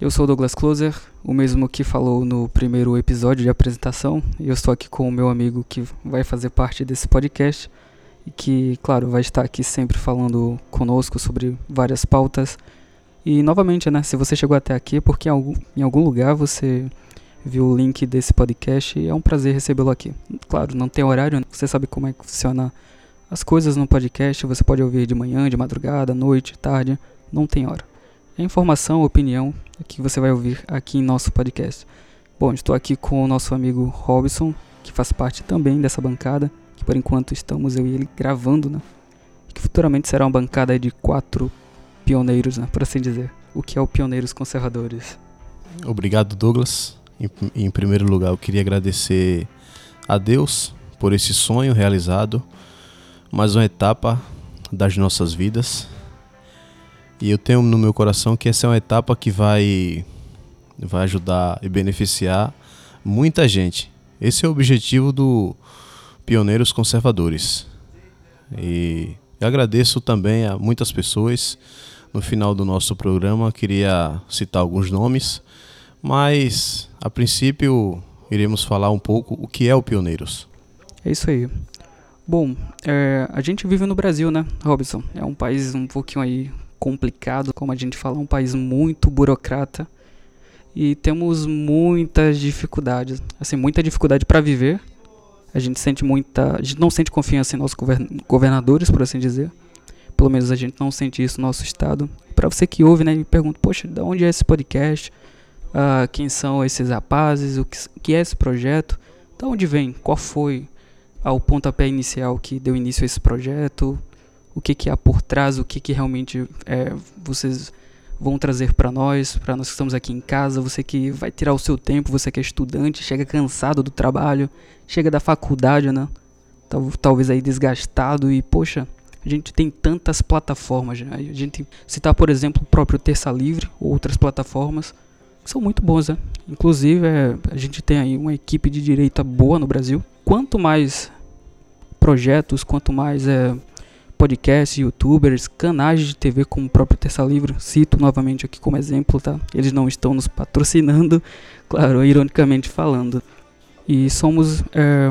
Eu sou Douglas Closer, o mesmo que falou no primeiro episódio de apresentação, e eu estou aqui com o meu amigo que vai fazer parte desse podcast e que, claro, vai estar aqui sempre falando conosco sobre várias pautas. E novamente, né, se você chegou até aqui é porque em algum, em algum lugar você viu o link desse podcast e é um prazer recebê-lo aqui. Claro, não tem horário, né? você sabe como é que funciona as coisas no podcast, você pode ouvir de manhã, de madrugada, noite, tarde, não tem hora. É informação, opinião que você vai ouvir aqui em nosso podcast. Bom, estou aqui com o nosso amigo Robson, que faz parte também dessa bancada, que por enquanto estamos eu e ele gravando, né? Que futuramente será uma bancada de quatro pioneiros, né, por assim dizer. O que é o Pioneiros Conservadores? Obrigado, Douglas. Em, em primeiro lugar, eu queria agradecer a Deus por esse sonho realizado mais uma etapa das nossas vidas. E eu tenho no meu coração que essa é uma etapa que vai vai ajudar e beneficiar muita gente. Esse é o objetivo do Pioneiros Conservadores. E eu agradeço também a muitas pessoas. No final do nosso programa, queria citar alguns nomes, mas a princípio iremos falar um pouco o que é o Pioneiros. É isso aí. Bom, é, a gente vive no Brasil, né, Robson? É um país um pouquinho aí complicado, como a gente fala, um país muito burocrata e temos muitas dificuldades, assim, muita dificuldade para viver. A gente sente muita, a gente não sente confiança em nossos governadores, por assim dizer. Pelo menos a gente não sente isso no nosso estado. Para você que ouve, né, me pergunta, poxa, de onde é esse podcast? Uh, quem são esses rapazes? O que, o que é esse projeto? De onde vem? Qual foi? ao pontapé inicial que deu início a esse projeto, o que, que há por trás, o que, que realmente é, vocês vão trazer para nós, para nós que estamos aqui em casa, você que vai tirar o seu tempo, você que é estudante, chega cansado do trabalho, chega da faculdade, né? Tal, talvez aí desgastado e, poxa, a gente tem tantas plataformas, né? A gente citar, por exemplo, o próprio Terça Livre, ou outras plataformas, que são muito bons, né? Inclusive, é, a gente tem aí uma equipe de direita boa no Brasil, quanto mais projetos, quanto mais é, podcasts, youtubers, canais de TV como o próprio Terça Livre, cito novamente aqui como exemplo, tá? Eles não estão nos patrocinando, claro, ironicamente falando. E somos é,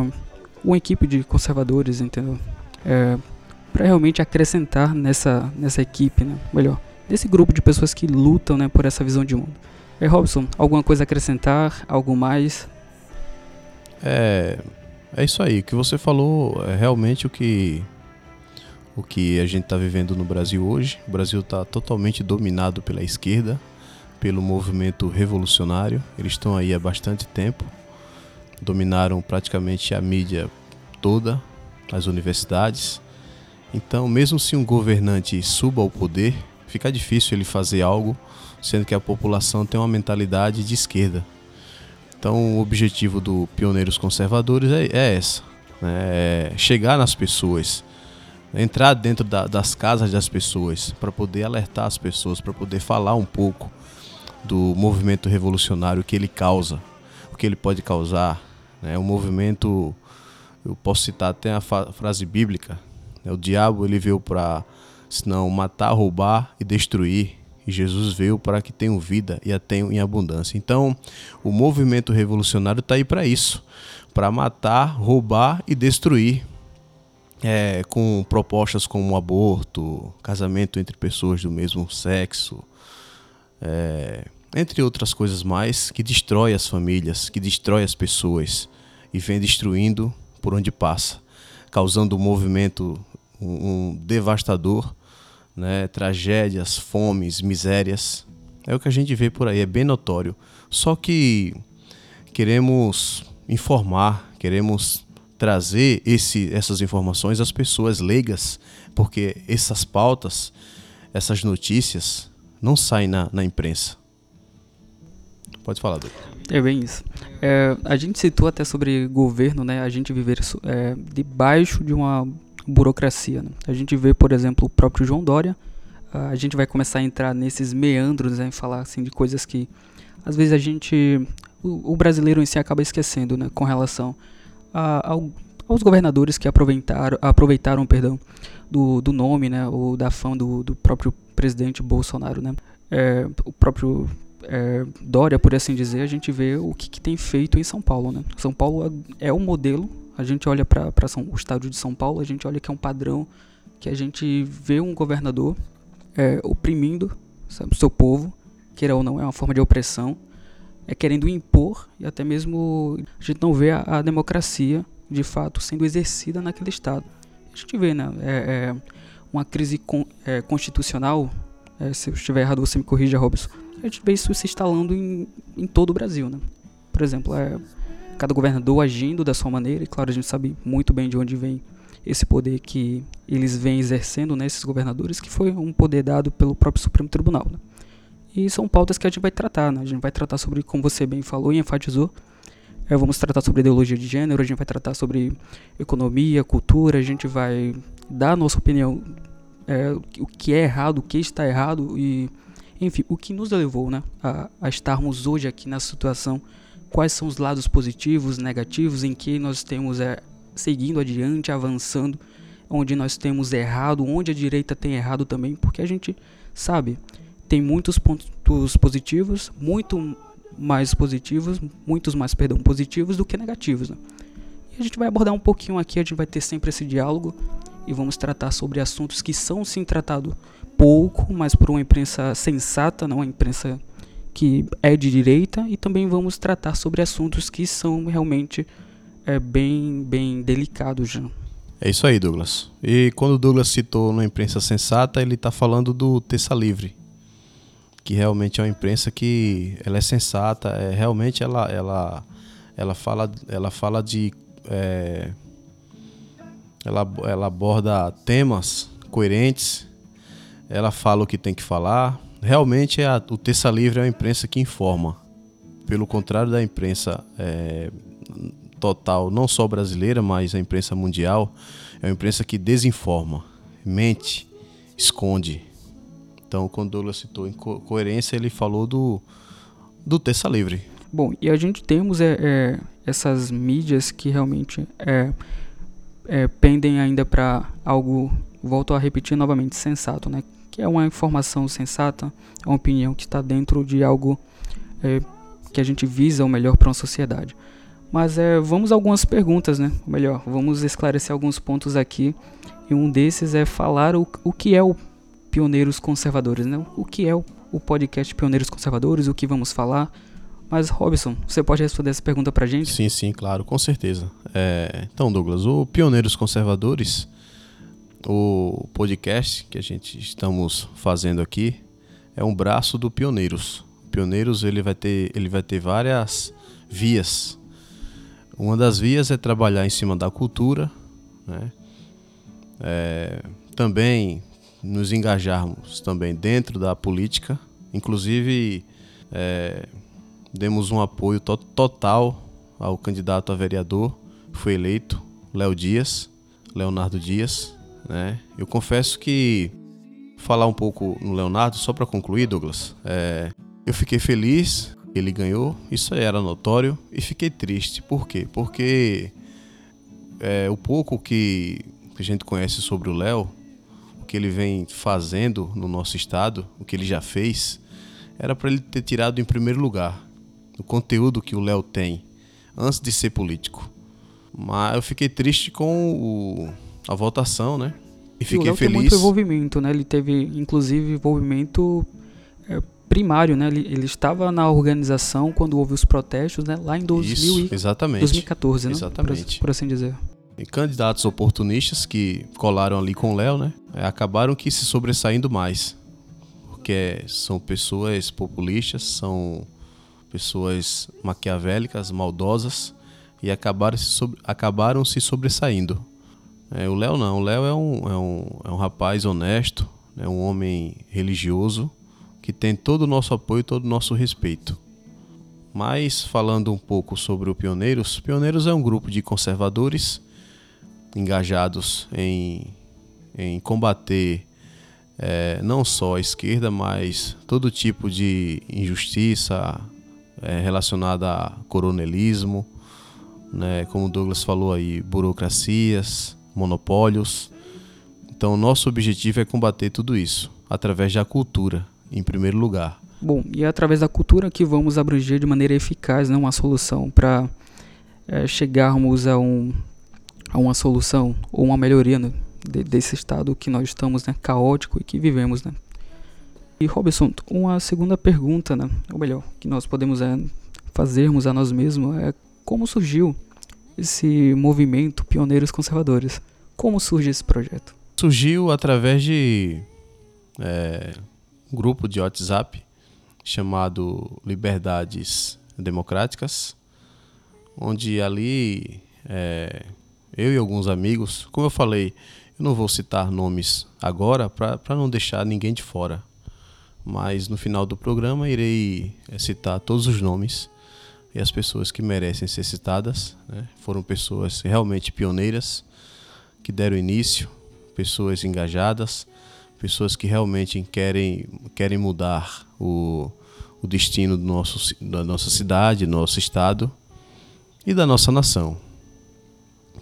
uma equipe de conservadores, entendeu? É, para realmente acrescentar nessa, nessa equipe, né? melhor, nesse grupo de pessoas que lutam né, por essa visão de mundo. É, Robson, alguma coisa a acrescentar? Algo mais? É, é isso aí, o que você falou é realmente o que o que a gente está vivendo no Brasil hoje. O Brasil está totalmente dominado pela esquerda, pelo movimento revolucionário. Eles estão aí há bastante tempo, dominaram praticamente a mídia toda, as universidades. Então, mesmo se um governante suba ao poder, fica difícil ele fazer algo, sendo que a população tem uma mentalidade de esquerda. Então, o objetivo do Pioneiros Conservadores é, é essa: né? é chegar nas pessoas, entrar dentro da, das casas das pessoas, para poder alertar as pessoas, para poder falar um pouco do movimento revolucionário que ele causa, o que ele pode causar. Né? O movimento, eu posso citar até a frase bíblica: né? o diabo ele veio para, senão, matar, roubar e destruir. E Jesus veio para que tenham vida e a tenham em abundância. Então, o movimento revolucionário está aí para isso para matar, roubar e destruir. É, com propostas como aborto, casamento entre pessoas do mesmo sexo, é, entre outras coisas mais, que destrói as famílias, que destrói as pessoas e vem destruindo por onde passa, causando um movimento um, um devastador né, tragédias, fomes, misérias. É o que a gente vê por aí, é bem notório. Só que queremos informar, queremos trazer esse, essas informações às pessoas leigas, porque essas pautas, essas notícias não saem na, na imprensa. Pode falar, doutor. É bem isso. É, a gente citou até sobre governo, né? A gente viver é, debaixo de uma burocracia. Né? A gente vê, por exemplo, o próprio João Dória. a gente vai começar a entrar nesses meandros, né, falar assim de coisas que às vezes a gente, o, o brasileiro em si acaba esquecendo, né, com relação a, ao, aos governadores que aproveitaram, aproveitaram, perdão, do, do nome, né, ou da fama do, do próprio presidente Bolsonaro, né. É, o próprio é, Dória, por assim dizer, a gente vê o que, que, tem feito em São Paulo. Né? São Paulo é o modelo, a gente olha para o estado de São Paulo, a gente olha que é um padrão que a gente vê um governador é, oprimindo sabe, o seu povo, queira ou não, é uma forma de opressão, é querendo impor e até mesmo a gente não vê a, a democracia de fato sendo exercida naquele estado. A gente vê, né? É, é uma crise con, é, constitucional, é, se eu estiver errado você me corrija, Robson, a gente vê isso se instalando em, em todo o Brasil, né? Por exemplo, cada governador agindo da sua maneira, e claro, a gente sabe muito bem de onde vem esse poder que eles vêm exercendo, né, esses governadores, que foi um poder dado pelo próprio Supremo Tribunal. Né? E são pautas que a gente vai tratar, né? A gente vai tratar sobre, como você bem falou e enfatizou, é, vamos tratar sobre ideologia de gênero, a gente vai tratar sobre economia, cultura, a gente vai dar a nossa opinião, é, o que é errado, o que está errado e, enfim, o que nos levou né, a, a estarmos hoje aqui nessa situação, quais são os lados positivos, negativos, em que nós temos é, seguindo adiante, avançando, onde nós temos errado, onde a direita tem errado também, porque a gente sabe, tem muitos pontos positivos, muito mais positivos, muitos mais, perdão, positivos do que negativos. Né? E a gente vai abordar um pouquinho aqui, a gente vai ter sempre esse diálogo e vamos tratar sobre assuntos que são sim tratados pouco, mas por uma imprensa sensata, não uma imprensa que é de direita, e também vamos tratar sobre assuntos que são realmente é bem, bem delicado já. É isso aí, Douglas. E quando o Douglas citou na imprensa sensata, ele está falando do Terça Livre, que realmente é uma imprensa que ela é sensata, é, realmente ela, ela, ela, fala, ela fala de... É, ela, ela aborda temas coerentes, ela fala o que tem que falar. Realmente a, o Terça Livre é uma imprensa que informa. Pelo contrário da imprensa é, total, não só brasileira, mas a imprensa mundial, é uma imprensa que desinforma, mente, esconde. Então, quando Douglas citou em co coerência, ele falou do, do terça livre. Bom, e a gente temos é, é essas mídias que realmente é, é pendem ainda para algo, volto a repetir novamente, sensato, né? Que é uma informação sensata, uma opinião que está dentro de algo é, que a gente visa o melhor para uma sociedade. Mas é, vamos a algumas perguntas, né? Ou melhor, vamos esclarecer alguns pontos aqui. E um desses é falar o, o que é o Pioneiros Conservadores, né? O que é o, o podcast Pioneiros Conservadores, o que vamos falar. Mas, Robson, você pode responder essa pergunta pra gente? Sim, sim, claro, com certeza. É, então, Douglas, o Pioneiros Conservadores, o podcast que a gente estamos fazendo aqui, é um braço do Pioneiros. Pioneiros ele vai ter, ele vai ter várias vias uma das vias é trabalhar em cima da cultura, né? É, também nos engajarmos também dentro da política, inclusive é, demos um apoio to total ao candidato a vereador, foi eleito, Léo Dias, Leonardo Dias, né? Eu confesso que falar um pouco no Leonardo só para concluir, Douglas, é, eu fiquei feliz ele ganhou, isso era notório e fiquei triste. Por quê? Porque é, o pouco que a gente conhece sobre o Léo, que ele vem fazendo no nosso estado, o que ele já fez, era para ele ter tirado em primeiro lugar o conteúdo que o Léo tem antes de ser político. Mas eu fiquei triste com o, a votação, né? E fiquei e o Léo feliz. Tem muito envolvimento, né? Ele teve inclusive envolvimento é, primário, né? Ele, ele, estava na organização quando houve os protestos, né? Lá em 2000 Isso, exatamente. 2014, né? Exatamente. Por, por, assim dizer. Candidatos oportunistas que colaram ali com o Léo, né? É, acabaram que se sobressaindo mais. Porque são pessoas populistas, são pessoas maquiavélicas, maldosas e acabaram se, sobre, acabaram se sobressaindo. É, o Léo não, o Léo é um, é, um, é um rapaz honesto, é um homem religioso que tem todo o nosso apoio, todo o nosso respeito. Mas falando um pouco sobre o Pioneiros, Pioneiros é um grupo de conservadores engajados em, em combater é, não só a esquerda, mas todo tipo de injustiça é, relacionada a coronelismo, né, como o Douglas falou aí, burocracias, monopólios. Então, nosso objetivo é combater tudo isso através da cultura, em primeiro lugar. Bom, e é através da cultura que vamos abranger de maneira eficaz né, uma solução para é, chegarmos a, um, a uma solução ou uma melhoria né, de, desse estado que nós estamos né, caótico e que vivemos. Né. E Robson, uma segunda pergunta, né, ou melhor, que nós podemos é, fazermos a nós mesmos é como surgiu esse movimento Pioneiros Conservadores? Como surge esse projeto? Surgiu através de é, um grupo de WhatsApp chamado Liberdades Democráticas, onde ali é, eu e alguns amigos, como eu falei, eu não vou citar nomes agora para não deixar ninguém de fora, mas no final do programa irei é, citar todos os nomes e as pessoas que merecem ser citadas. Né? Foram pessoas realmente pioneiras que deram início, pessoas engajadas, pessoas que realmente querem, querem mudar o, o destino do nosso, da nossa cidade, nosso estado e da nossa nação.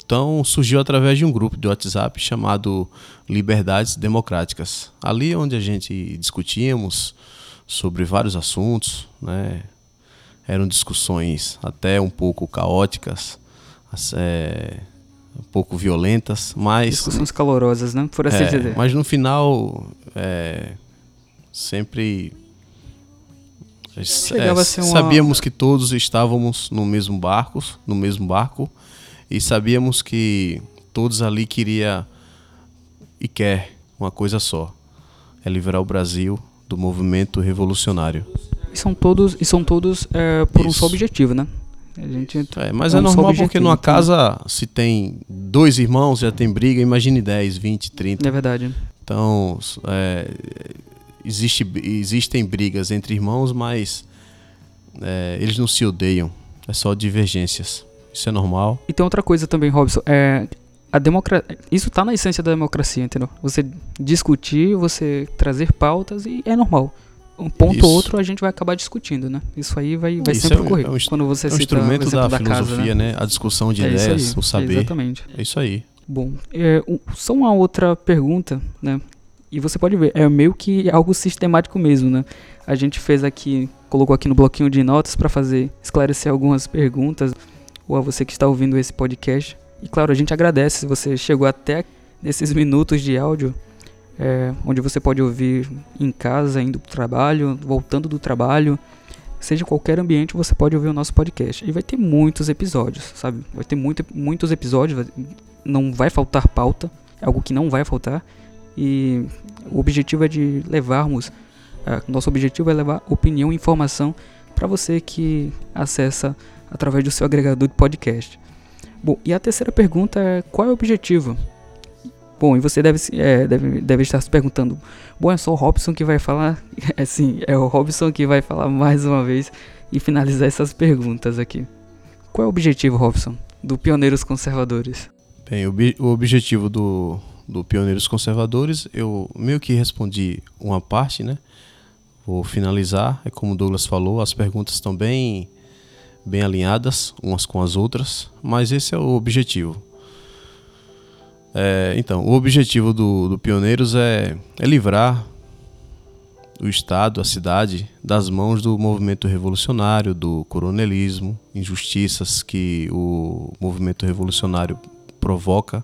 Então surgiu através de um grupo de WhatsApp chamado Liberdades Democráticas. Ali onde a gente discutíamos sobre vários assuntos, né? eram discussões até um pouco caóticas, é, um pouco violentas, mas discussões calorosas, né? Por assim é, dizer. Mas no final é, sempre é, uma... sabíamos que todos estávamos no mesmo barco, no mesmo barco, e sabíamos que todos ali queria e quer uma coisa só: é livrar o Brasil do movimento revolucionário. E são todos, e são todos é, por Isso. um só objetivo, né? A gente é, mas é, é normal porque numa então. casa, se tem dois irmãos, já tem briga, imagine 10, 20, 30. É verdade. Então, é, existe, existem brigas entre irmãos, mas é, eles não se odeiam. É só divergências. Isso é normal. E tem outra coisa também, Robson. É, a democra... Isso está na essência da democracia, entendeu? Você discutir, você trazer pautas e é normal um ponto ou outro a gente vai acabar discutindo, né? Isso aí vai, vai sempre é ocorrer. É um, Quando você é um instrumento da, da, filosofia, casa, né? né? A discussão de é ideias, o saber. Exatamente. É isso aí. Bom, é, só uma outra pergunta, né? E você pode ver, é meio que algo sistemático mesmo, né? A gente fez aqui, colocou aqui no bloquinho de notas para fazer esclarecer algumas perguntas, ou a você que está ouvindo esse podcast. E claro, a gente agradece se você chegou até nesses minutos de áudio é, onde você pode ouvir em casa, indo para o trabalho, voltando do trabalho, seja qualquer ambiente você pode ouvir o nosso podcast. E vai ter muitos episódios, sabe? Vai ter muito, muitos episódios, não vai faltar pauta, é algo que não vai faltar. E o objetivo é de levarmos, é, nosso objetivo é levar opinião e informação para você que acessa através do seu agregador de podcast. Bom, e a terceira pergunta é qual é o objetivo? Bom, e você deve, é, deve, deve estar se perguntando: bom, é só o Robson que vai falar? É sim, é o Robson que vai falar mais uma vez e finalizar essas perguntas aqui. Qual é o objetivo, Robson, do Pioneiros Conservadores? Bem, o, o objetivo do, do Pioneiros Conservadores, eu meio que respondi uma parte, né? Vou finalizar. É como o Douglas falou, as perguntas estão bem, bem alinhadas umas com as outras, mas esse é o objetivo é, então, o objetivo do, do Pioneiros é, é livrar o Estado, a cidade, das mãos do movimento revolucionário, do coronelismo, injustiças que o movimento revolucionário provoca.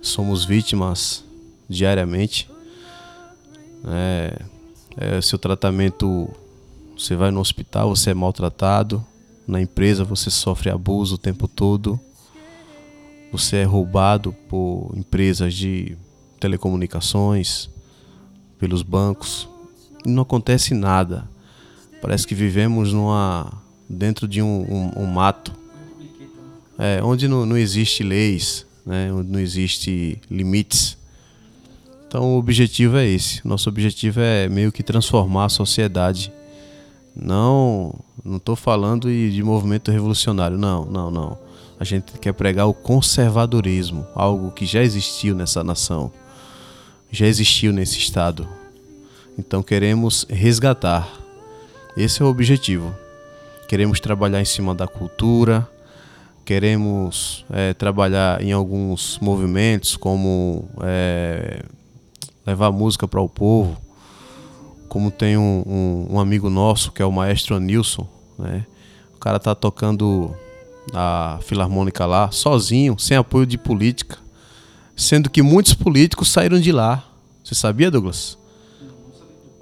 Somos vítimas diariamente. É, é, seu tratamento, você vai no hospital, você é maltratado. Na empresa, você sofre abuso o tempo todo você é roubado por empresas de telecomunicações, pelos bancos, e não acontece nada. Parece que vivemos numa dentro de um, um, um mato, é, onde não, não existe leis, né, onde não existe limites. Então o objetivo é esse. Nosso objetivo é meio que transformar a sociedade. Não, não estou falando de movimento revolucionário, não, não, não a gente quer pregar o conservadorismo, algo que já existiu nessa nação, já existiu nesse estado. Então queremos resgatar. Esse é o objetivo. Queremos trabalhar em cima da cultura, queremos é, trabalhar em alguns movimentos, como é, levar música para o povo, como tem um, um, um amigo nosso que é o maestro Anilson, né? O cara tá tocando a filarmônica lá sozinho, sem apoio de política, sendo que muitos políticos saíram de lá. Você sabia, Douglas?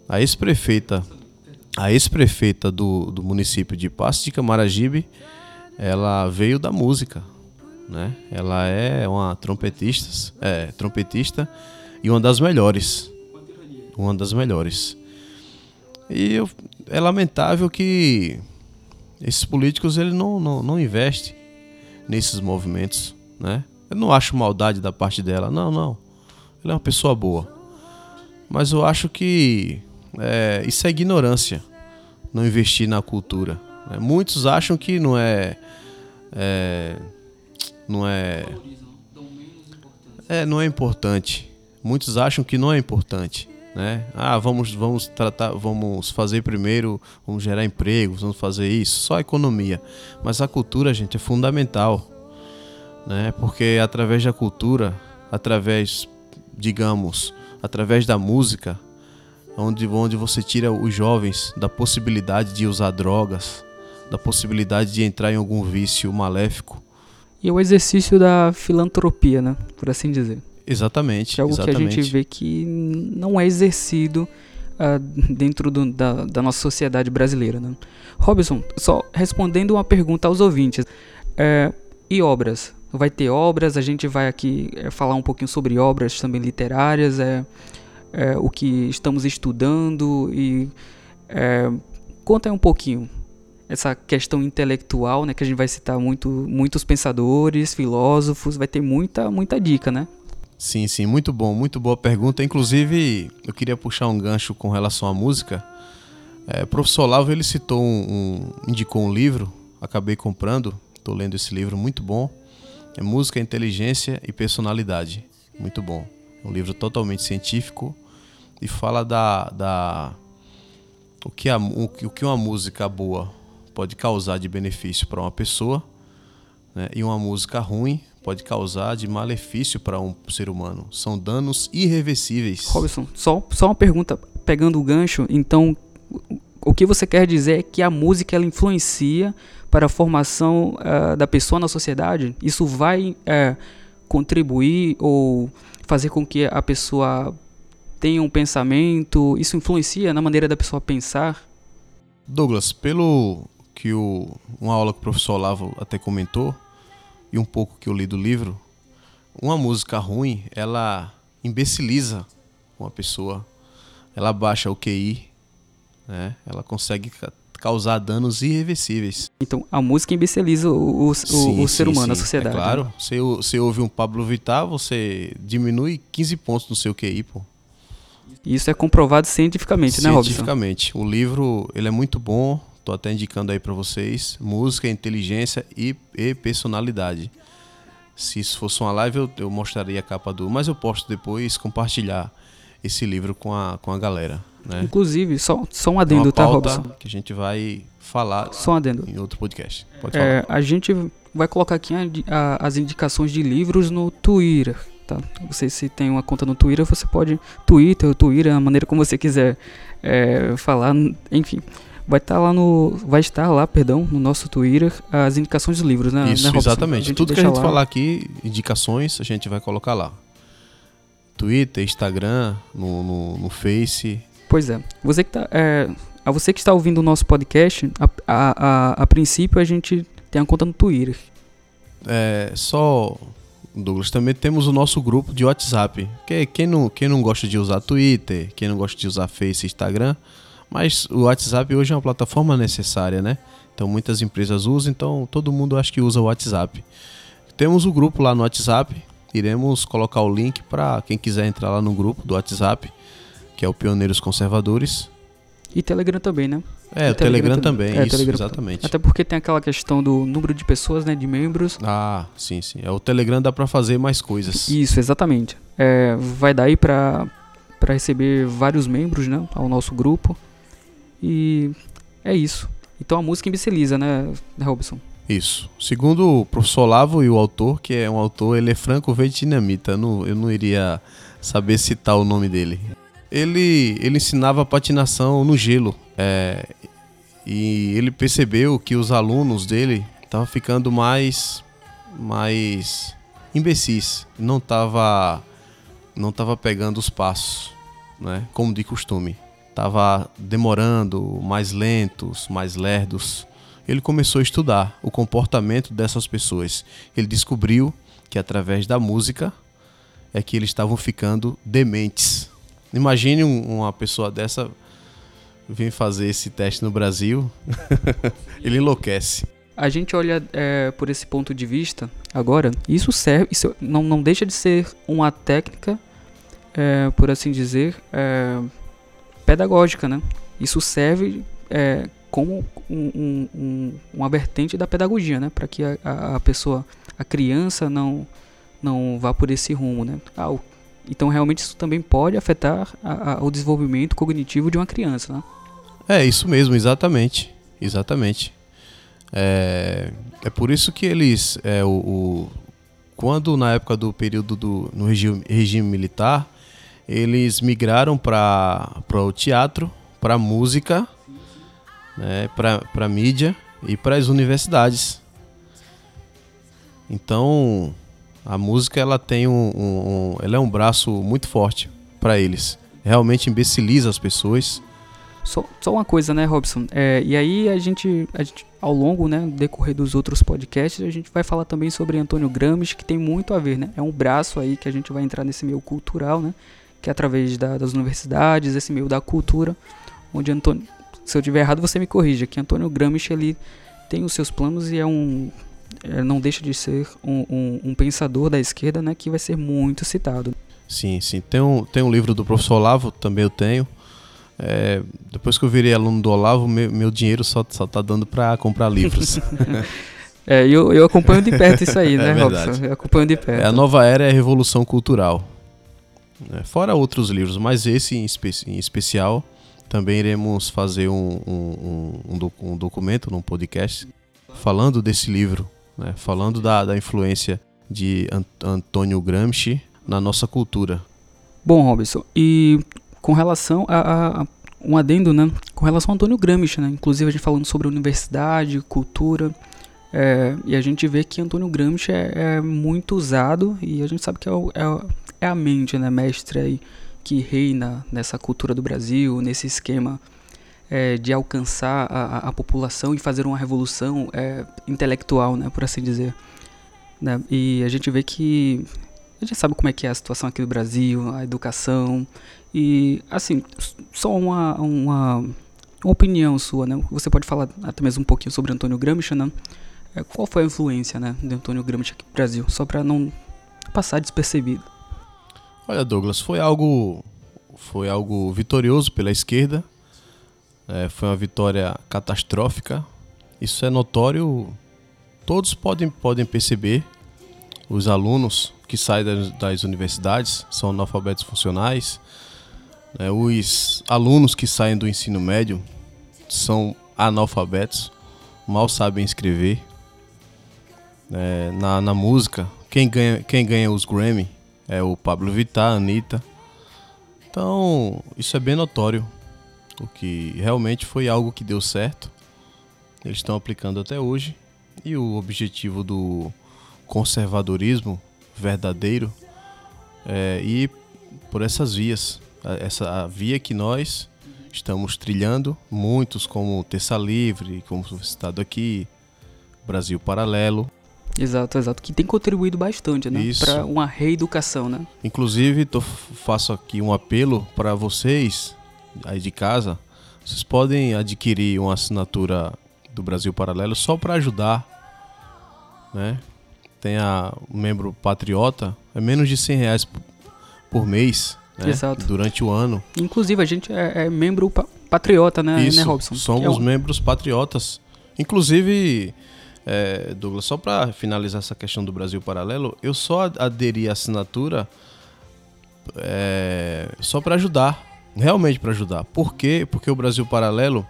A ex-prefeita, a ex-prefeita do, do município de Passo de Camaragibe, ela veio da música, né? Ela é uma trompetista, é, trompetista e uma das melhores. Uma das melhores. E eu, é lamentável que esses políticos ele não, não, não investem nesses movimentos, né? Eu não acho maldade da parte dela, não, não. Ela é uma pessoa boa. Mas eu acho que é, isso é ignorância, não investir na cultura. Né? Muitos acham que não é, é não é, é não é importante. Muitos acham que não é importante né? Ah, vamos, vamos tratar, vamos fazer primeiro, vamos gerar empregos, vamos fazer isso, só economia. Mas a cultura, gente, é fundamental, né? Porque através da cultura, através, digamos, através da música, onde, onde você tira os jovens da possibilidade de usar drogas, da possibilidade de entrar em algum vício maléfico. E o exercício da filantropia, né? Por assim dizer. Exatamente. é algo exatamente. que a gente vê que não é exercido uh, dentro do, da, da, nossa sociedade brasileira. Né? Robson, só respondendo uma pergunta aos ouvintes. É, e obras? Vai ter obras, a gente vai aqui é, falar um pouquinho sobre obras também literárias, é, é o que estamos estudando e é, conta aí um pouquinho essa questão intelectual, né, que a gente vai citar muito, muitos pensadores, filósofos, vai ter muita, muita dica, né? Sim, sim, muito bom, muito boa pergunta. Inclusive, eu queria puxar um gancho com relação à música. É, o professor Lavo, ele citou um, um, indicou um livro, acabei comprando, estou lendo esse livro, muito bom. É Música, Inteligência e Personalidade, muito bom. É um livro totalmente científico e fala da, da o, que a, o, o que uma música boa pode causar de benefício para uma pessoa né, e uma música ruim pode causar de malefício para um ser humano. São danos irreversíveis. Robson, só, só uma pergunta, pegando o gancho, então o que você quer dizer é que a música ela influencia para a formação uh, da pessoa na sociedade? Isso vai uh, contribuir ou fazer com que a pessoa tenha um pensamento? Isso influencia na maneira da pessoa pensar? Douglas, pelo que o, uma aula que o professor Olavo até comentou, e um pouco que eu li do livro, uma música ruim, ela imbeciliza uma pessoa, ela baixa o QI, né? ela consegue causar danos irreversíveis. Então, a música imbeciliza o, o, sim, o ser sim, humano, sim. a sociedade. É claro, né? você, você ouve um Pablo Vittar, você diminui 15 pontos no seu QI, pô. Isso é comprovado cientificamente, né, Robson? Cientificamente. O livro, ele é muito bom, Estou até indicando aí para vocês. Música, inteligência e, e, personalidade. Se isso fosse uma live, eu, eu, mostraria a capa do. Mas eu posso depois compartilhar esse livro com a, com a galera. Né? Inclusive, só, só um adendo, tá, Robson? Que a gente vai falar só um adendo. em outro podcast. Pode é, a gente vai colocar aqui a, a, as indicações de livros no Twitter. Tá? Você se tem uma conta no Twitter, você pode Twitter, Twitter, a maneira como você quiser é, falar, enfim vai estar tá lá no vai estar lá, perdão, no nosso Twitter as indicações dos livros, né? Isso, né, exatamente. Tudo que a gente lá. falar aqui, indicações, a gente vai colocar lá. Twitter, Instagram, no, no, no Face. Pois é. Você que tá, é, a você que está ouvindo o nosso podcast, a, a, a, a princípio a gente tem uma conta no Twitter. É, só Douglas, também temos o nosso grupo de WhatsApp. Que, quem, não, quem não gosta de usar Twitter, quem não gosta de usar Face e Instagram, mas o WhatsApp hoje é uma plataforma necessária, né? Então muitas empresas usam, então todo mundo acho que usa o WhatsApp. Temos o grupo lá no WhatsApp, iremos colocar o link para quem quiser entrar lá no grupo do WhatsApp, que é o Pioneiros Conservadores. E Telegram também, né? É, o, Telegram, Telegram, também, é, isso, Telegram, exatamente. Até porque tem aquela questão do número de pessoas, né, de membros. Ah, sim, sim. É, o Telegram dá para fazer mais coisas. Isso, exatamente. É, vai dar aí para receber vários membros, né, ao nosso grupo. E é isso. Então a música imbeciliza, né, Robson? Isso. Segundo o professor Lavo e o autor, que é um autor, ele é franco-vietnamita. Eu eu não iria saber citar o nome dele. ele, ele ensinava patinação no gelo. É, e ele percebeu que os alunos dele estavam ficando mais, mais imbecis. Não estava não tava pegando os passos, né? como de costume. Tava demorando, mais lentos, mais lerdos. Ele começou a estudar o comportamento dessas pessoas. Ele descobriu que através da música é que eles estavam ficando dementes. Imagine uma pessoa dessa vir fazer esse teste no Brasil, ele enlouquece. A gente olha é, por esse ponto de vista agora, isso serve, isso não, não deixa de ser uma técnica, é, por assim dizer, é, pedagógica, né? Isso serve é, como um, um, um, uma vertente da pedagogia, né? Para que a, a, pessoa, a criança não não vá por esse rumo, né? Ah, então realmente isso também pode afetar a, a, o desenvolvimento cognitivo de uma criança, né? É isso mesmo, exatamente, exatamente. É, é por isso que eles, é, o, o quando na época do período do no regime, regime militar, eles migraram para o teatro, para música, né, para mídia e para as universidades. Então, a música ela tem um, um, um ela é um braço muito forte para eles. Realmente imbeciliza as pessoas. Só, só uma coisa, né, Robson? É, e aí a gente, a gente, ao longo, né, decorrer dos outros podcasts, a gente vai falar também sobre Antônio Gramsci, que tem muito a ver, né? É um braço aí que a gente vai entrar nesse meio cultural, né? Que é através da, das universidades, esse meio da cultura, onde Antônio, se eu tiver errado, você me corrija, que Antônio Gramsci ele tem os seus planos e é um é, não deixa de ser um, um, um, pensador da esquerda, né, que vai ser muito citado. Sim, sim. Tem um, tem um livro do professor Olavo, também eu tenho. É, depois que eu virei aluno do Olavo, meu, meu dinheiro só, só tá dando para comprar livros. é, eu, eu acompanho de perto isso aí, né, é Robson? Eu acompanho de perto. É, a nova era é a revolução cultural. É, fora outros livros, mas esse em, espe em especial, também iremos fazer um, um, um, um documento num podcast falando desse livro né, falando da, da influência de Antônio Gramsci na nossa cultura. Bom, Robson, e com relação a, a, um adendo, né? Com relação a Antônio Gramsci, né? Inclusive a gente falando sobre universidade, cultura, é, e a gente vê que Antônio Gramsci é, é muito usado e a gente sabe que é, é, é a mente, né, mestre aí que reina nessa cultura do Brasil, nesse esquema é, de alcançar a, a, população e fazer uma revolução é, intelectual, né, por assim dizer. Né? E a gente vê que a gente sabe como é que é a situação aqui no Brasil, a educação e assim só uma, uma, uma opinião sua, né? Você pode falar até mesmo um pouquinho sobre Antônio Gramsci, né? É, qual foi a influência, né, de Antônio Gramsci aqui no Brasil, só para não passar despercebido. Olha, Douglas, foi algo foi algo vitorioso pela esquerda é, foi uma vitória catastrófica. Isso é notório, todos podem, podem perceber. Os alunos que saem das, das universidades são analfabetos funcionais. É, os alunos que saem do ensino médio são analfabetos, mal sabem escrever. É, na, na música, quem ganha, quem ganha os Grammy é o Pablo Vittar, Anitta. Então, isso é bem notório o que realmente foi algo que deu certo. Eles estão aplicando até hoje. E o objetivo do conservadorismo verdadeiro é ir por essas vias. Essa via que nós estamos trilhando, muitos como Terça Livre, como citado aqui, Brasil Paralelo. Exato, exato, que tem contribuído bastante, né, para uma reeducação, né? Inclusive, tô, faço aqui um apelo para vocês aí de casa, vocês podem adquirir uma assinatura do Brasil Paralelo só para ajudar, né? Tem a um membro patriota, é menos de 100 reais por mês, né? Exato. Durante o ano. Inclusive a gente é, é membro pa patriota, né, Isso, né Robson? Somos é um... membros patriotas. Inclusive, é, Douglas, só para finalizar essa questão do Brasil Paralelo, eu só aderi à assinatura é, só para ajudar realmente para ajudar. Por quê? Porque o Brasil Paralelo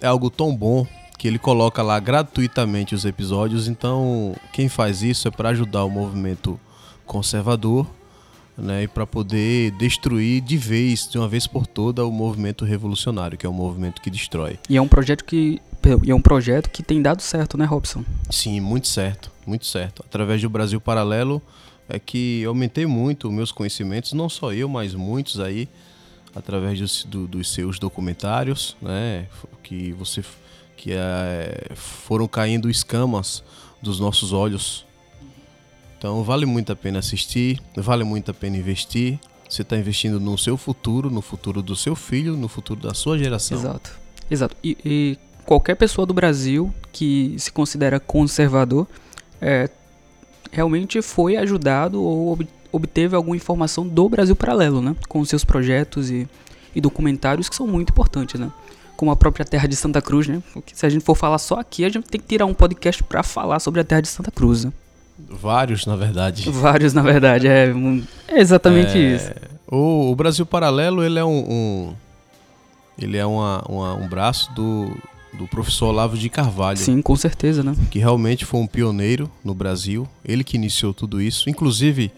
é algo tão bom que ele coloca lá gratuitamente os episódios. Então, quem faz isso é para ajudar o movimento conservador né, e para poder destruir de vez, de uma vez por toda, o movimento revolucionário, que é um movimento que destrói. E é um projeto que e é um projeto que tem dado certo, né, Robson? Sim, muito certo, muito certo. Através do Brasil Paralelo é que aumentei muito meus conhecimentos, não só eu, mas muitos aí, através dos, do, dos seus documentários, né, que você que é, foram caindo escamas dos nossos olhos então vale muito a pena assistir, vale muito a pena investir. Você está investindo no seu futuro, no futuro do seu filho, no futuro da sua geração. Exato. Exato. E, e qualquer pessoa do Brasil que se considera conservador é, realmente foi ajudado ou obteve alguma informação do Brasil Paralelo, né? Com seus projetos e, e documentários que são muito importantes, né? Como a própria Terra de Santa Cruz, né? Porque se a gente for falar só aqui, a gente tem que tirar um podcast para falar sobre a Terra de Santa Cruz, né? Vários, na verdade. Vários, na verdade, é, é exatamente é, isso. O, o, Brasil Paralelo, ele é um, um ele é uma, uma, um braço do, do professor Olavo de Carvalho. Sim, com certeza, né? Que realmente foi um pioneiro no Brasil, ele que iniciou tudo isso. Inclusive,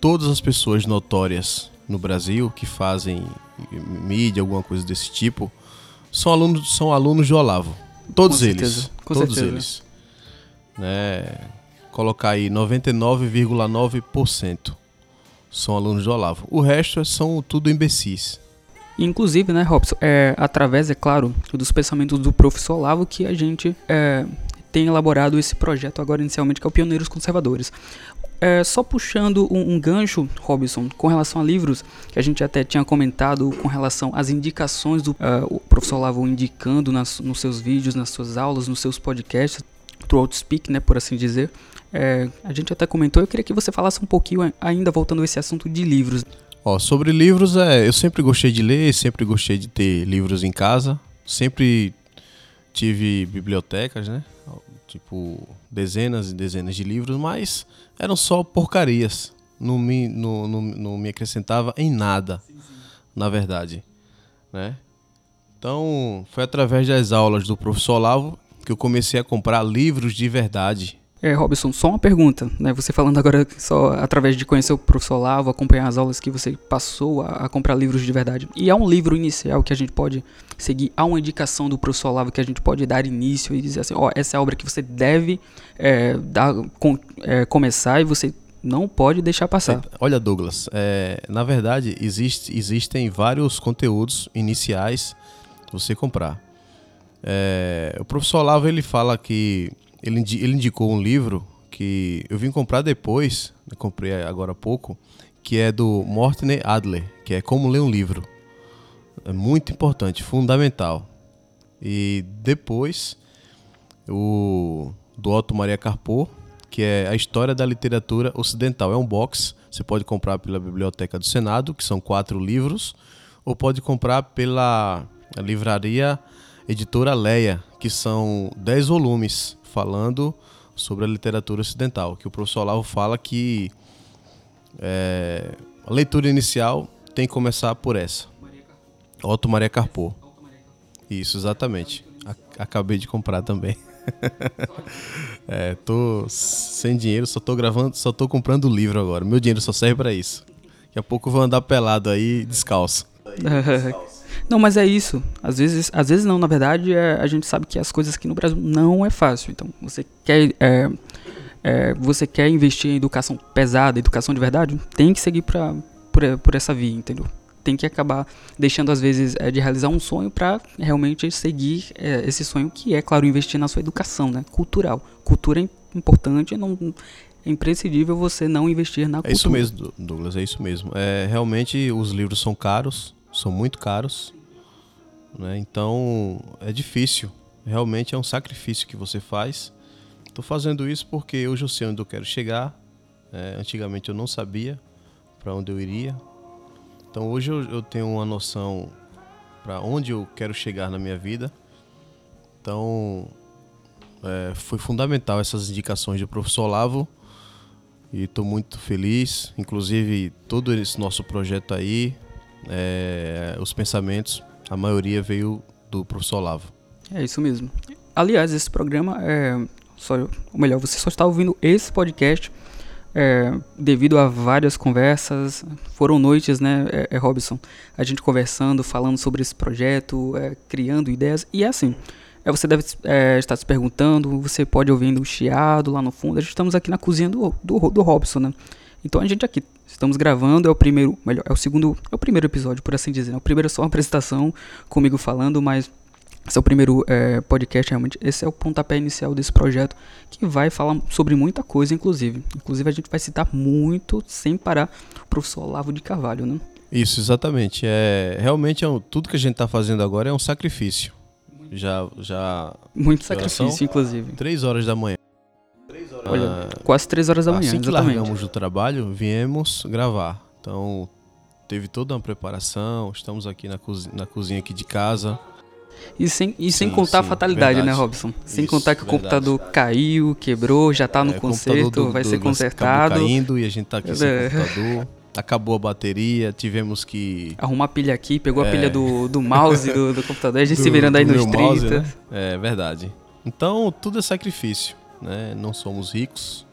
todas as pessoas notórias no Brasil que fazem mídia, alguma coisa desse tipo, são alunos, são alunos de Olavo. Todos com eles. Certeza, com todos certeza. eles. Né? colocar aí 99,9% são alunos do Olavo. O resto são tudo imbecis. Inclusive, né, Robson, é através, é claro, dos pensamentos do professor Olavo que a gente é, tem elaborado esse projeto agora inicialmente, que é o Pioneiros Conservadores. É, só puxando um, um, gancho, Robson, com relação a livros, que a gente até tinha comentado com relação às indicações do uh, professor Olavo indicando nas, nos seus vídeos, nas suas aulas, nos seus podcasts, throughout speak, né, por assim dizer. É, a gente até comentou, eu queria que você falasse um pouquinho ainda voltando a esse assunto de livros. Ó, sobre livros, é, eu sempre gostei de ler, sempre gostei de ter livros em casa, sempre tive bibliotecas, né? Tipo, dezenas e dezenas de livros, mas eram só porcarias. Não me, não, não, não me acrescentava em nada, sim, sim. na verdade. Né? Então, foi através das aulas do professor Olavo que eu comecei a comprar livros de verdade. É, Robson, só uma pergunta, né? Você falando agora só através de conhecer o professor Lavo, acompanhar as aulas que você passou a, a, comprar livros de verdade. E há um livro inicial que a gente pode seguir, há uma indicação do professor Lavo que a gente pode dar início e dizer assim, ó, essa é a obra que você deve é, dar, com, é, começar e você não pode deixar passar. Olha, Douglas, é, na verdade existe, existem vários conteúdos iniciais você comprar. É, o professor Lavo ele fala que ele, ele indicou um livro que eu vim comprar depois, comprei agora há pouco, que é do Morten Adler, que é Como Ler um Livro. É muito importante, fundamental. E depois, o do Otto Maria Carpo, que é a história da literatura ocidental. É um box, você pode comprar pela Biblioteca do Senado, que são quatro livros, ou pode comprar pela livraria editora Leia, que são dez volumes falando sobre a literatura ocidental, que o professor Olavo fala que é, a leitura inicial tem que começar por essa. Otto Maria Carpo. Isso, exatamente. Acabei de comprar também. é, tô sem dinheiro, só tô gravando, só tô comprando livro agora. Meu dinheiro só serve para isso. Daqui a pouco eu vou andar pelado aí, descalço. Não, mas é isso. Às vezes, às vezes não, na verdade, é, a gente sabe que as coisas aqui no Brasil não é fácil. Então, você quer, é, é, você quer investir em educação pesada, educação de verdade, tem que seguir pra, por, por essa via, entendeu? Tem que acabar deixando, às vezes, é, de realizar um sonho para realmente seguir é, esse sonho, que é, claro, investir na sua educação né, cultural. Cultura é importante, não, é imprescindível você não investir na cultura. É isso mesmo, Douglas, é isso mesmo. É, realmente, os livros são caros, são muito caros. Né? Então é difícil. Realmente é um sacrifício que você faz. Estou fazendo isso porque hoje eu sei onde eu quero chegar. É, antigamente eu não sabia para onde eu iria. Então hoje eu, eu tenho uma noção para onde eu quero chegar na minha vida. Então é, foi fundamental essas indicações do professor Olavo e estou muito feliz. Inclusive todo esse nosso projeto aí, é, os pensamentos, a maioria veio do professor Olavo. É isso mesmo. Aliás, esse programa é. Só, ou melhor, você só está ouvindo esse podcast é, devido a várias conversas, foram noites, né, é, é Robson, a gente conversando, falando sobre esse projeto, é, criando ideias, e é assim, é, você deve é, estar se perguntando, você pode ouvindo o chiado lá no fundo, a gente estamos aqui na cozinha do, do, do Robson, né, então a gente aqui estamos gravando, é o primeiro, melhor, é o segundo, é o primeiro episódio, por assim dizer, né? o primeiro é só uma apresentação comigo falando, mas esse é o primeiro é, podcast, realmente. Esse é o pontapé inicial desse projeto, que vai falar sobre muita coisa, inclusive. Inclusive, a gente vai citar muito, sem parar, o professor Olavo de Carvalho, né? Isso, exatamente. É, realmente, é um, tudo que a gente está fazendo agora é um sacrifício. Já, já... Muito sacrifício, inclusive. Três horas da manhã. Olha, ah, quase três horas da manhã, assim exatamente. que largamos do trabalho, viemos gravar. Então, teve toda uma preparação. Estamos aqui na, cozinha, na cozinha aqui de casa. E sem, e sim, sem contar sim, a fatalidade, né, verdade. né, Robson? Sem Isso, contar que o verdade. computador caiu, quebrou, já tá no é, conserto, vai do, ser consertado. caindo e a gente tá aqui é. sem computador. Acabou a bateria, tivemos que. Arrumar a pilha aqui, pegou é. a pilha do, do mouse do, do computador, a gente do, se virando aí nos 30. Mouse, né? É verdade. Então, tudo é sacrifício, né? Não somos ricos.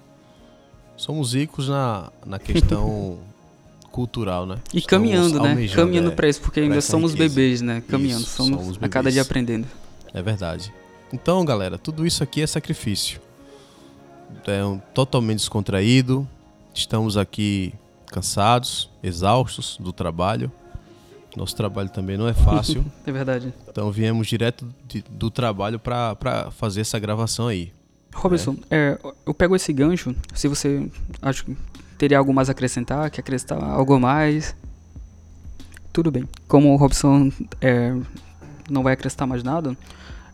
Somos ricos na, na questão cultural, né? E caminhando, né? Caminhando é, para isso, porque ainda somos bebês, né? Caminhando, isso, somos, somos a cada dia aprendendo. É verdade. Então, galera, tudo isso aqui é sacrifício. É um, totalmente descontraído. Estamos aqui cansados, exaustos do trabalho. Nosso trabalho também não é fácil. é verdade. Então viemos direto de, do trabalho para fazer essa gravação aí. Robson, é. É, eu pego esse gancho, se você acho teria algo mais a acrescentar, quer acrescentar algo mais? Tudo bem. Como o Robson é, não vai acrescentar mais nada,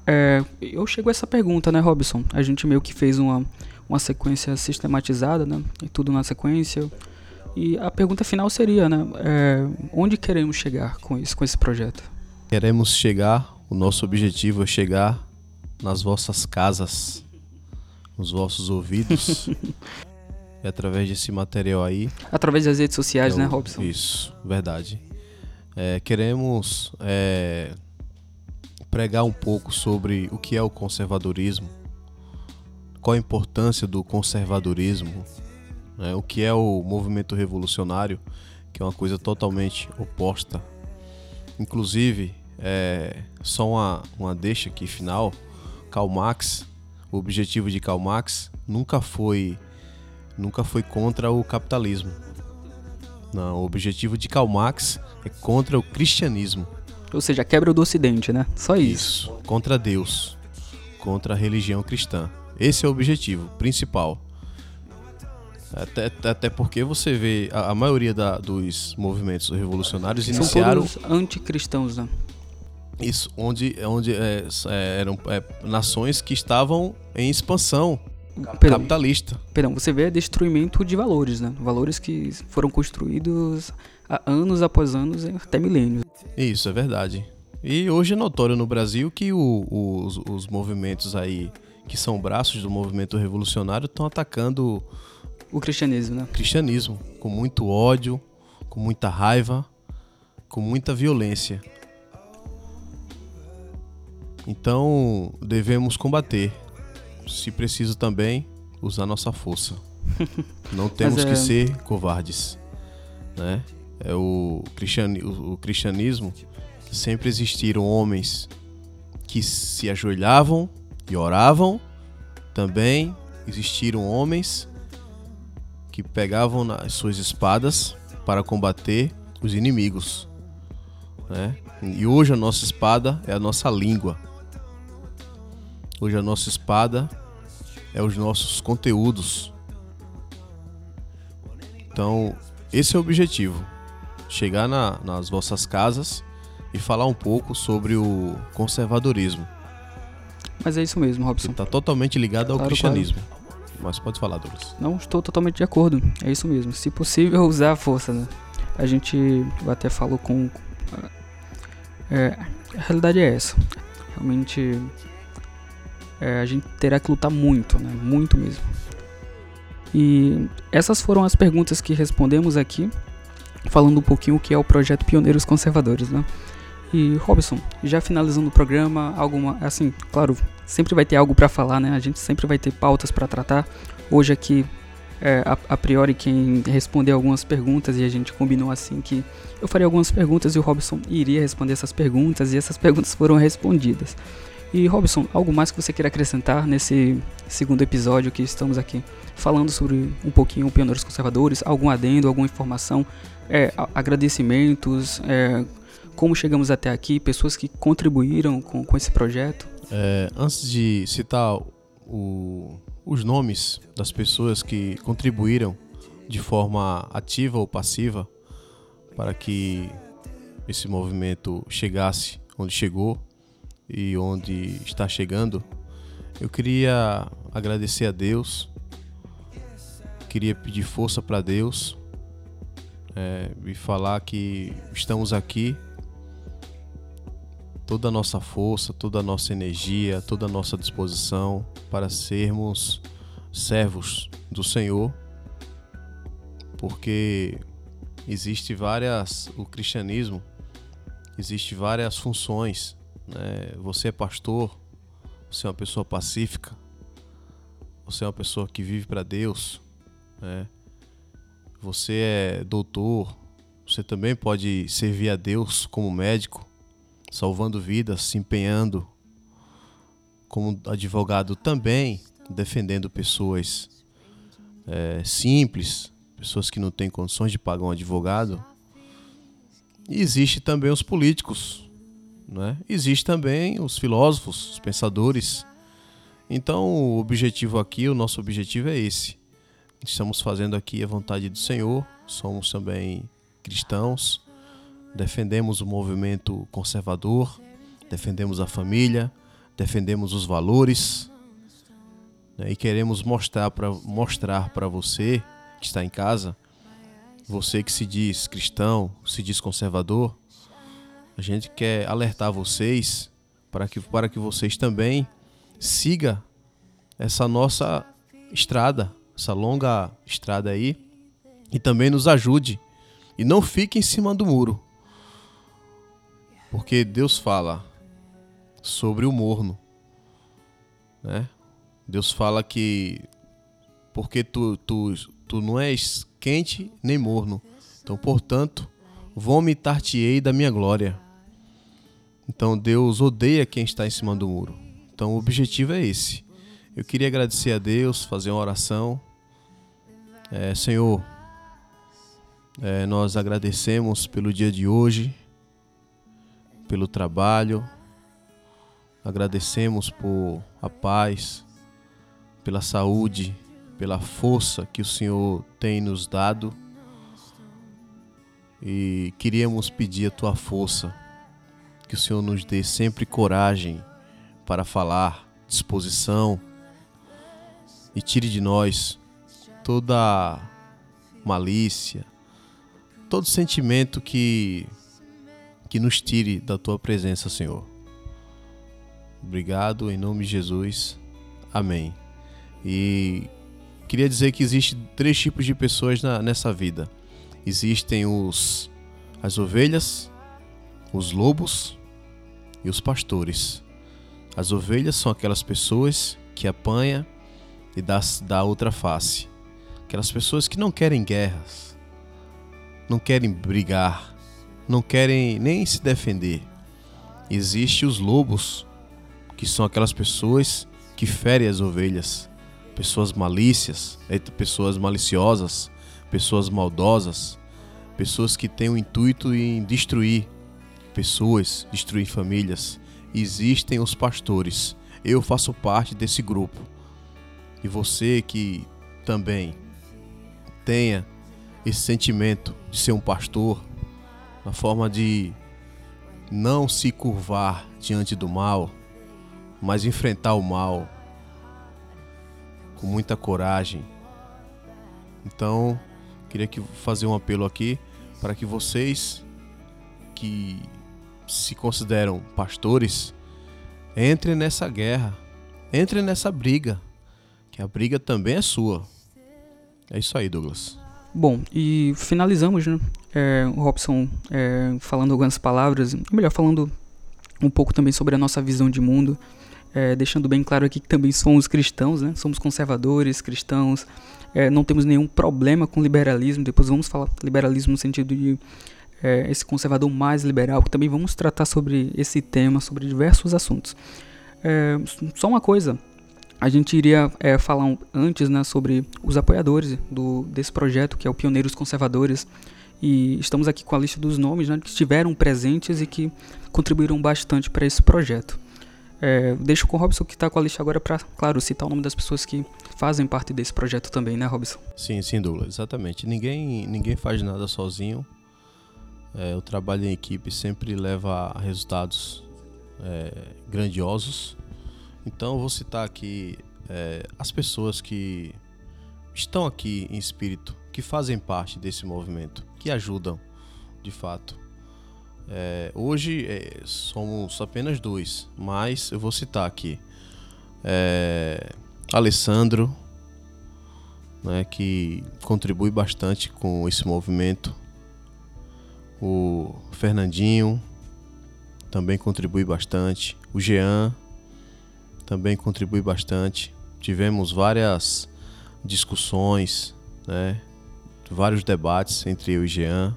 é, eu chego a essa pergunta, né, Robson? A gente meio que fez uma, uma sequência sistematizada, né? E tudo na sequência. E a pergunta final seria, né? É, onde queremos chegar com isso, com esse projeto? Queremos chegar, o nosso objetivo é chegar nas vossas casas, nos vossos ouvidos, é através desse material aí. Através das redes sociais, é né, Robson? Isso, verdade. É, queremos é, pregar um pouco sobre o que é o conservadorismo, qual a importância do conservadorismo, né, o que é o movimento revolucionário, que é uma coisa totalmente oposta. Inclusive, é, só uma, uma deixa aqui final, Karl Marx, o objetivo de Karl Marx nunca foi nunca foi contra o capitalismo. Não, o objetivo de Karl Marx é contra o cristianismo. Ou seja, a quebra do ocidente, né? Só isso. Isso, contra Deus, contra a religião cristã. Esse é o objetivo principal. Até, até porque você vê a, a maioria da, dos movimentos revolucionários São iniciaram todos anticristãos, né? Isso, onde, onde é, é, eram é, nações que estavam em expansão Perdão, capitalista. Perdão, você vê destruimento de valores, né? Valores que foram construídos há anos após anos, até milênios. Isso, é verdade. E hoje é notório no Brasil que o, os, os movimentos aí, que são braços do movimento revolucionário, estão atacando o cristianismo, né? Cristianismo, com muito ódio, com muita raiva, com muita violência. Então, devemos combater se preciso também, usar nossa força. Não temos é... que ser covardes, né? É o, cristiani o cristianismo sempre existiram homens que se ajoelhavam e oravam. Também existiram homens que pegavam as suas espadas para combater os inimigos. Né? E hoje a nossa espada é a nossa língua. Hoje a nossa espada é os nossos conteúdos. Então, esse é o objetivo: chegar na, nas vossas casas e falar um pouco sobre o conservadorismo. Mas é isso mesmo, Robson. Está totalmente ligado ao claro, cristianismo. Claro. Mas pode falar, Douglas. Não estou totalmente de acordo. É isso mesmo. Se possível, usar a força. Né? A gente até falou com. É, a realidade é essa. Realmente é, a gente terá que lutar muito, né? Muito mesmo. E essas foram as perguntas que respondemos aqui, falando um pouquinho o que é o projeto Pioneiros Conservadores, né? E Robson, já finalizando o programa, alguma, assim, claro, sempre vai ter algo para falar, né? A gente sempre vai ter pautas para tratar. Hoje aqui é, a, a, priori quem responder algumas perguntas e a gente combinou assim que eu faria algumas perguntas e o Robson iria responder essas perguntas e essas perguntas foram respondidas. E Robson, algo mais que você queira acrescentar nesse segundo episódio que estamos aqui falando sobre um pouquinho pioneiros conservadores, algum adendo, alguma informação, é, agradecimentos, é, como chegamos até aqui, pessoas que contribuíram com, com esse projeto? É, antes de citar o, os nomes das pessoas que contribuíram de forma ativa ou passiva para que esse movimento chegasse onde chegou e onde está chegando, eu queria agradecer a Deus, queria pedir força para Deus é, e falar que estamos aqui toda a nossa força, toda a nossa energia, toda a nossa disposição para sermos servos do Senhor, porque existe várias o cristianismo existe várias funções, né? Você é pastor, você é uma pessoa pacífica, você é uma pessoa que vive para Deus, né? Você é doutor, você também pode servir a Deus como médico, salvando vidas, se empenhando como advogado também, defendendo pessoas é, simples, pessoas que não têm condições de pagar um advogado. E existe também os políticos, né? existe também os filósofos, os pensadores. Então, o objetivo aqui, o nosso objetivo é esse. Estamos fazendo aqui a vontade do Senhor, somos também cristãos, defendemos o movimento conservador, defendemos a família, defendemos os valores né, e queremos mostrar para mostrar você que está em casa, você que se diz cristão, se diz conservador, a gente quer alertar vocês para que, para que vocês também siga essa nossa estrada, essa longa estrada aí, e também nos ajude. E não fique em cima do muro. Porque Deus fala sobre o morno, né? Deus fala que porque tu, tu, tu não és quente nem morno, então portanto vomitar-te-ei da minha glória. Então Deus odeia quem está em cima do muro. Então o objetivo é esse. Eu queria agradecer a Deus, fazer uma oração. É, Senhor, é, nós agradecemos pelo dia de hoje pelo trabalho, agradecemos por a paz, pela saúde, pela força que o Senhor tem nos dado e queríamos pedir a tua força, que o Senhor nos dê sempre coragem para falar, disposição e tire de nós toda malícia, todo sentimento que que nos tire da tua presença, Senhor. Obrigado em nome de Jesus. Amém. E queria dizer que existem três tipos de pessoas na, nessa vida. Existem os as ovelhas, os lobos e os pastores. As ovelhas são aquelas pessoas que apanha e dá, dá outra face. Aquelas pessoas que não querem guerras, não querem brigar, não querem nem se defender. Existem os lobos, que são aquelas pessoas que ferem as ovelhas, pessoas malícias, pessoas maliciosas, pessoas maldosas, pessoas que têm o intuito em destruir pessoas, destruir famílias. Existem os pastores. Eu faço parte desse grupo. E você que também tenha esse sentimento de ser um pastor, na forma de não se curvar diante do mal, mas enfrentar o mal com muita coragem. Então, queria que fazer um apelo aqui para que vocês que se consideram pastores entrem nessa guerra, entrem nessa briga, que a briga também é sua. É isso aí, Douglas. Bom, e finalizamos, né? É, o Robson é, falando algumas palavras, melhor, falando um pouco também sobre a nossa visão de mundo. é, deixando bem claro aqui que também somos cristãos, né? Somos conservadores, cristãos, é, não temos nenhum problema com liberalismo. Depois vamos falar liberalismo no sentido de é, esse conservador mais liberal, que também vamos tratar sobre esse tema, sobre diversos assuntos. É, só uma coisa, a gente iria é, falar um, antes né, sobre os apoiadores do, desse projeto, que é o Pioneiros Conservadores, e estamos aqui com a lista dos nomes né, que estiveram presentes e que contribuíram bastante para esse projeto. É, deixo com o Robson que está com a lista agora para, claro, citar o nome das pessoas que fazem parte desse projeto também, né, Robson? Sim, sem dúvida, exatamente. Ninguém, ninguém faz nada sozinho. É, o trabalho em equipe sempre leva a resultados é, grandiosos. Então, vou citar aqui é, as pessoas que estão aqui em espírito, que fazem parte desse movimento, que ajudam de fato. É, hoje é, somos apenas dois, mas eu vou citar aqui é, Alessandro, né, que contribui bastante com esse movimento, o Fernandinho também contribui bastante, o Jean também contribui bastante. Tivemos várias discussões, né, vários debates entre eu e Jean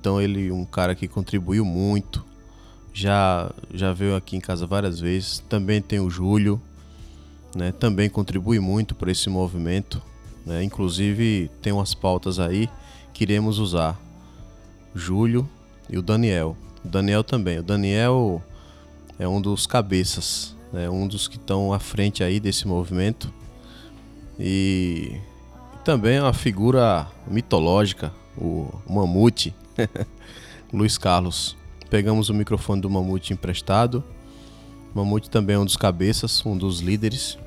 então ele um cara que contribuiu muito. Já já veio aqui em casa várias vezes. Também tem o Júlio, né? Também contribui muito para esse movimento, né? Inclusive tem umas pautas aí que iremos usar. Júlio e o Daniel. O Daniel também. O Daniel é um dos cabeças, né? Um dos que estão à frente aí desse movimento. E, também é uma figura mitológica, o Mamute, Luiz Carlos. Pegamos o microfone do Mamute emprestado. O Mamute também é um dos cabeças, um dos líderes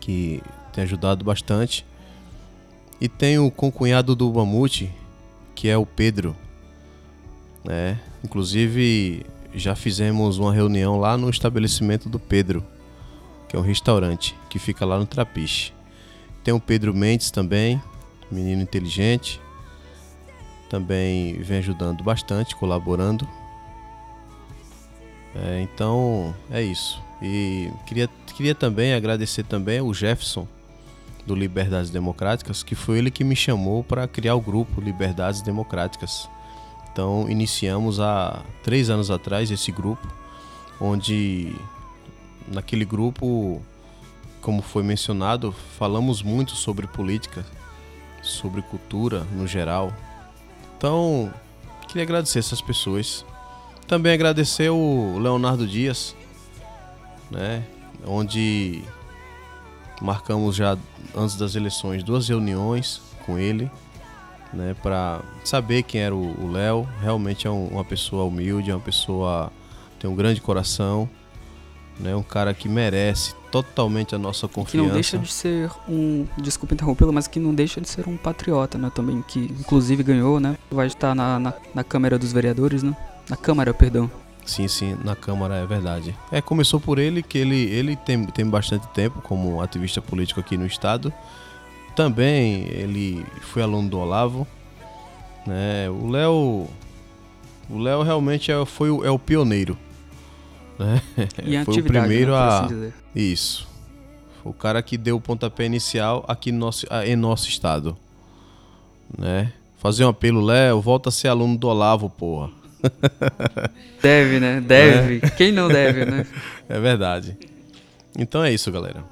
que tem ajudado bastante. E tem o concunhado do Mamute, que é o Pedro. Né? inclusive, já fizemos uma reunião lá no estabelecimento do Pedro, que é um restaurante que fica lá no Trapiche. Tem o Pedro Mendes também, menino inteligente, também vem ajudando bastante, colaborando. É, então é isso. E queria, queria também agradecer também o Jefferson do Liberdades Democráticas, que foi ele que me chamou para criar o grupo Liberdades Democráticas. Então iniciamos há três anos atrás esse grupo, onde naquele grupo, como foi mencionado, falamos muito sobre política, sobre cultura no geral, então, queria agradecer essas pessoas. Também agradecer o Leonardo Dias, né? Onde marcamos já antes das eleições duas reuniões com ele, né? Para saber quem era o Léo. Realmente é um, uma pessoa humilde, é uma pessoa tem um grande coração, né? Um cara que merece totalmente a nossa confiança. Que não deixa de ser um, desculpa interrompê-lo, mas que não deixa de ser um patriota, né? Também, que inclusive ganhou, né? Vai estar na, na, na Câmara dos Vereadores, né? Na Câmara, perdão. Sim, sim, na Câmara é verdade. É, começou por ele, que ele, ele tem, tem bastante tempo como ativista político aqui no estado. Também ele foi aluno do Olavo. Né? O Léo. O Léo realmente é, foi o, é o pioneiro né? E Foi o primeiro né, a. Assim Isso. Foi o cara que deu o pontapé inicial aqui no nosso, em nosso estado. Né? Fazer um apelo, Léo, volta a ser aluno do Olavo, porra. Deve, né? Deve. É. Quem não deve, né? É verdade. Então é isso, galera.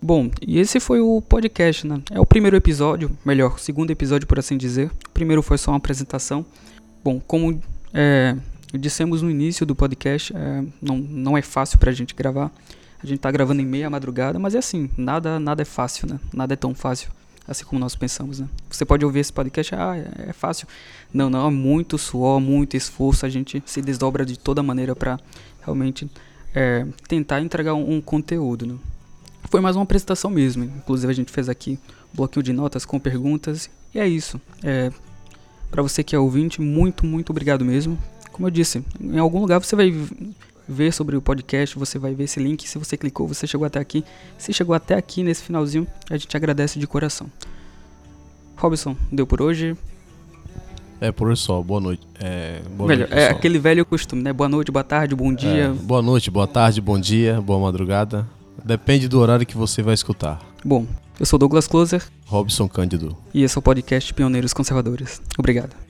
Bom, e esse foi o podcast, né? É o primeiro episódio, melhor, segundo episódio, por assim dizer. O primeiro foi só uma apresentação. Bom, como é, Dissemos no início do podcast, é, não, não é fácil pra gente gravar. A gente tá gravando em meia madrugada, mas é assim, nada, nada é fácil, né? Nada é tão fácil assim como nós pensamos, né? Você pode ouvir esse podcast, ah, é, é fácil. Não, não, é muito suor, muito esforço, a gente se desdobra de toda maneira para realmente é, tentar entregar um, um, conteúdo, né? Foi mais uma apresentação mesmo, inclusive a gente fez aqui um bloquinho de notas com perguntas, e é isso. É, para você que é ouvinte, muito, muito obrigado mesmo como eu disse, em algum lugar você vai ver sobre o podcast, você vai ver esse link. Se você clicou, você chegou até aqui. Se chegou até aqui nesse finalzinho, a gente agradece de coração. Robson, deu por hoje. É, pôr do sol, boa noite. É, boa Melhor, noite, é aquele velho costume, né? Boa noite, boa tarde, bom É, dia. boa noite, boa tarde, bom dia, boa madrugada. Depende do horário que você vai escutar. Bom, eu sou Douglas Closer Robson Cândido. e esse é o podcast Pioneiros Conservadores. Obrigado.